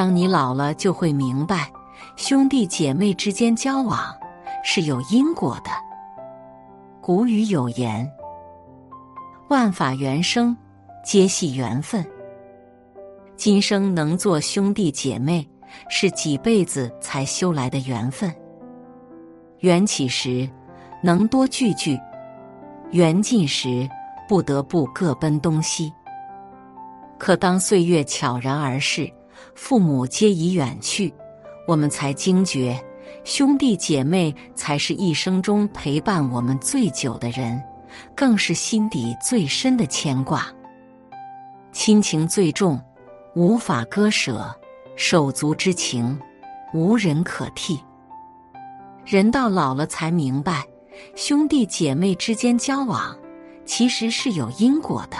当你老了，就会明白，兄弟姐妹之间交往是有因果的。古语有言：“万法缘生，皆系缘分。”今生能做兄弟姐妹，是几辈子才修来的缘分。缘起时，能多聚聚；缘尽时，不得不各奔东西。可当岁月悄然而逝，父母皆已远去，我们才惊觉，兄弟姐妹才是一生中陪伴我们最久的人，更是心底最深的牵挂。亲情最重。无法割舍，手足之情，无人可替。人到老了才明白，兄弟姐妹之间交往，其实是有因果的。